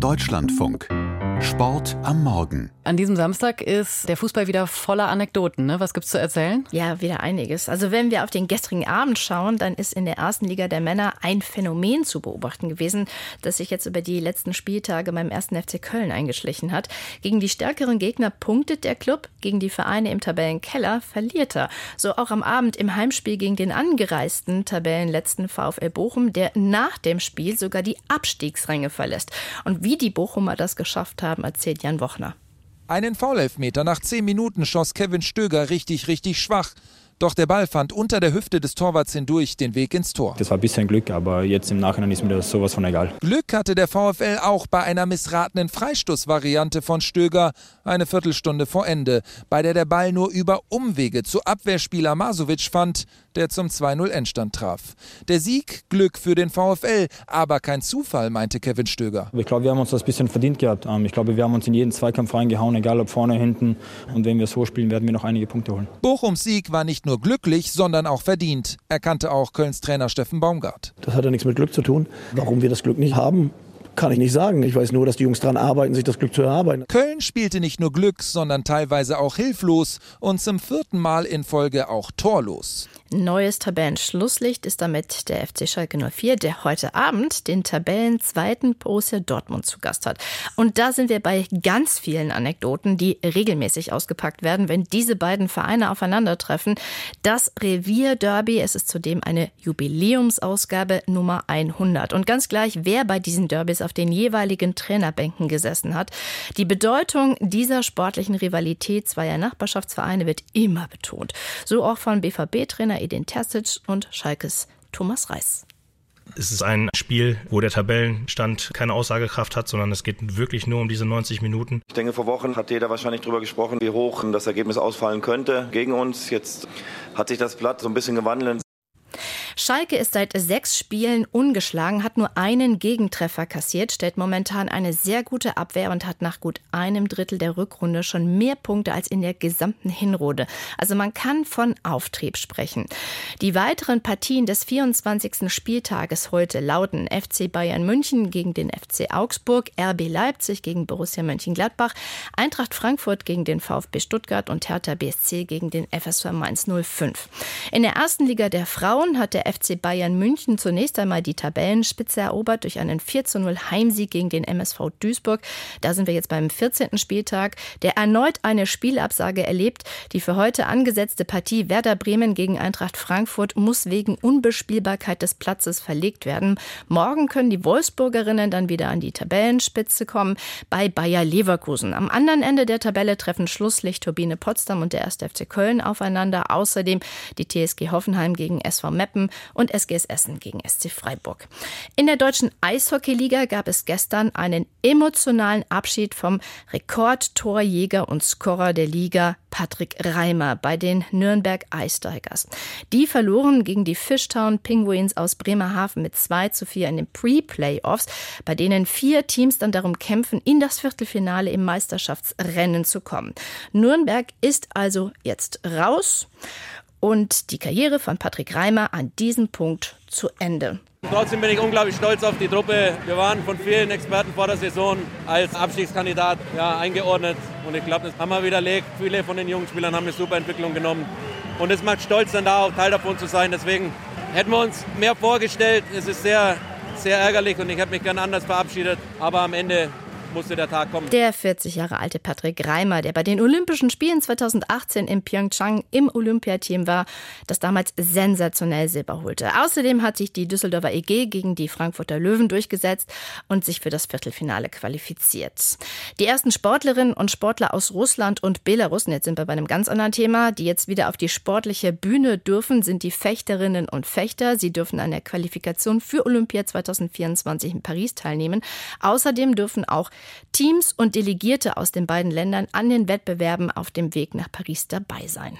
Deutschlandfunk. Sport am Morgen. An diesem Samstag ist der Fußball wieder voller Anekdoten. Ne? Was gibt's zu erzählen? Ja, wieder einiges. Also wenn wir auf den gestrigen Abend schauen, dann ist in der ersten Liga der Männer ein Phänomen zu beobachten gewesen, das sich jetzt über die letzten Spieltage beim ersten FC Köln eingeschlichen hat. Gegen die stärkeren Gegner punktet der Club, gegen die Vereine im Tabellenkeller verliert er. So auch am Abend im Heimspiel gegen den angereisten Tabellenletzten VfL Bochum, der nach dem Spiel sogar die Abstiegsränge verlässt. Und wie die Bochumer das geschafft haben, haben, erzählt Jan Wochner. Einen Foulelfmeter nach zehn Minuten schoss Kevin Stöger richtig, richtig schwach. Doch der Ball fand unter der Hüfte des Torwarts hindurch den Weg ins Tor. Das war ein bisschen Glück, aber jetzt im Nachhinein ist mir das sowas von egal. Glück hatte der VfL auch bei einer missratenen Freistoßvariante von Stöger eine Viertelstunde vor Ende, bei der der Ball nur über Umwege zu Abwehrspieler Masovic fand, der zum 2-0 Endstand traf. Der Sieg Glück für den VfL, aber kein Zufall, meinte Kevin Stöger. Ich glaube, wir haben uns das ein bisschen verdient gehabt. Ähm, ich glaube, wir haben uns in jeden Zweikampf reingehauen, egal ob vorne, hinten. Und wenn wir so spielen, werden wir noch einige Punkte holen. Bochums Sieg war nicht nur glücklich, sondern auch verdient, erkannte auch Kölns Trainer Steffen Baumgart. Das hat ja nichts mit Glück zu tun. Warum wir das Glück nicht haben, kann ich nicht sagen. Ich weiß nur, dass die Jungs daran arbeiten, sich das Glück zu erarbeiten. Köln spielte nicht nur Glück, sondern teilweise auch hilflos und zum vierten Mal in Folge auch torlos. Neues Tabellenschlusslicht ist damit der FC Schalke 04, der heute Abend den Tabellenzweiten Borussia Dortmund zu Gast hat. Und da sind wir bei ganz vielen Anekdoten, die regelmäßig ausgepackt werden, wenn diese beiden Vereine aufeinandertreffen. Das Revierderby, es ist zudem eine Jubiläumsausgabe Nummer 100. Und ganz gleich, wer bei diesen Derbys auf den jeweiligen Trainerbänken gesessen hat. Die Bedeutung dieser sportlichen Rivalität zweier Nachbarschaftsvereine wird immer betont. So auch von BVB-Trainer Edin Terzic und Schalkes Thomas Reis. Es ist ein Spiel, wo der Tabellenstand keine Aussagekraft hat, sondern es geht wirklich nur um diese 90 Minuten. Ich denke, vor Wochen hat jeder wahrscheinlich darüber gesprochen, wie hoch das Ergebnis ausfallen könnte gegen uns. Jetzt hat sich das Blatt so ein bisschen gewandelt. Schalke ist seit sechs Spielen ungeschlagen, hat nur einen Gegentreffer kassiert, stellt momentan eine sehr gute Abwehr und hat nach gut einem Drittel der Rückrunde schon mehr Punkte als in der gesamten Hinrunde. Also man kann von Auftrieb sprechen. Die weiteren Partien des 24. Spieltages heute lauten FC Bayern München gegen den FC Augsburg, RB Leipzig gegen Borussia Mönchengladbach, Eintracht Frankfurt gegen den VfB Stuttgart und Hertha BSC gegen den FSV Mainz 05. In der ersten Liga der Frauen hat der FC Bayern München zunächst einmal die Tabellenspitze erobert durch einen 4 zu 0 Heimsieg gegen den MSV Duisburg. Da sind wir jetzt beim 14. Spieltag, der erneut eine Spielabsage erlebt. Die für heute angesetzte Partie Werder Bremen gegen Eintracht Frankfurt muss wegen Unbespielbarkeit des Platzes verlegt werden. Morgen können die Wolfsburgerinnen dann wieder an die Tabellenspitze kommen bei Bayer Leverkusen. Am anderen Ende der Tabelle treffen Schlusslicht Turbine Potsdam und der 1. FC Köln aufeinander. Außerdem die TSG Hoffenheim gegen SV Meppen und SGS Essen gegen SC Freiburg. In der deutschen Eishockeyliga gab es gestern einen emotionalen Abschied vom Rekordtorjäger und Scorer der Liga Patrick Reimer bei den Nürnberg Ice Tigers. Die verloren gegen die Fishtown Penguins aus Bremerhaven mit 2 zu 4 in den Pre-Playoffs, bei denen vier Teams dann darum kämpfen, in das Viertelfinale im Meisterschaftsrennen zu kommen. Nürnberg ist also jetzt raus und die Karriere von Patrick Reimer an diesem Punkt zu Ende. Trotzdem bin ich unglaublich stolz auf die Truppe. Wir waren von vielen Experten vor der Saison als Abstiegskandidat ja, eingeordnet. Und ich glaube, das haben wir widerlegt. Viele von den jungen Spielern haben eine super Entwicklung genommen. Und es macht stolz, dann da auch Teil davon zu sein. Deswegen hätten wir uns mehr vorgestellt. Es ist sehr, sehr ärgerlich und ich hätte mich gerne anders verabschiedet. Aber am Ende musste der Tag kommen. Der 40 Jahre alte Patrick Reimer, der bei den Olympischen Spielen 2018 in Pyeongchang im Olympiateam war, das damals sensationell Silber holte. Außerdem hat sich die Düsseldorfer EG gegen die Frankfurter Löwen durchgesetzt und sich für das Viertelfinale qualifiziert. Die ersten Sportlerinnen und Sportler aus Russland und Belarus, jetzt sind wir bei einem ganz anderen Thema, die jetzt wieder auf die sportliche Bühne dürfen, sind die Fechterinnen und Fechter. Sie dürfen an der Qualifikation für Olympia 2024 in Paris teilnehmen. Außerdem dürfen auch Teams und Delegierte aus den beiden Ländern an den Wettbewerben auf dem Weg nach Paris dabei sein.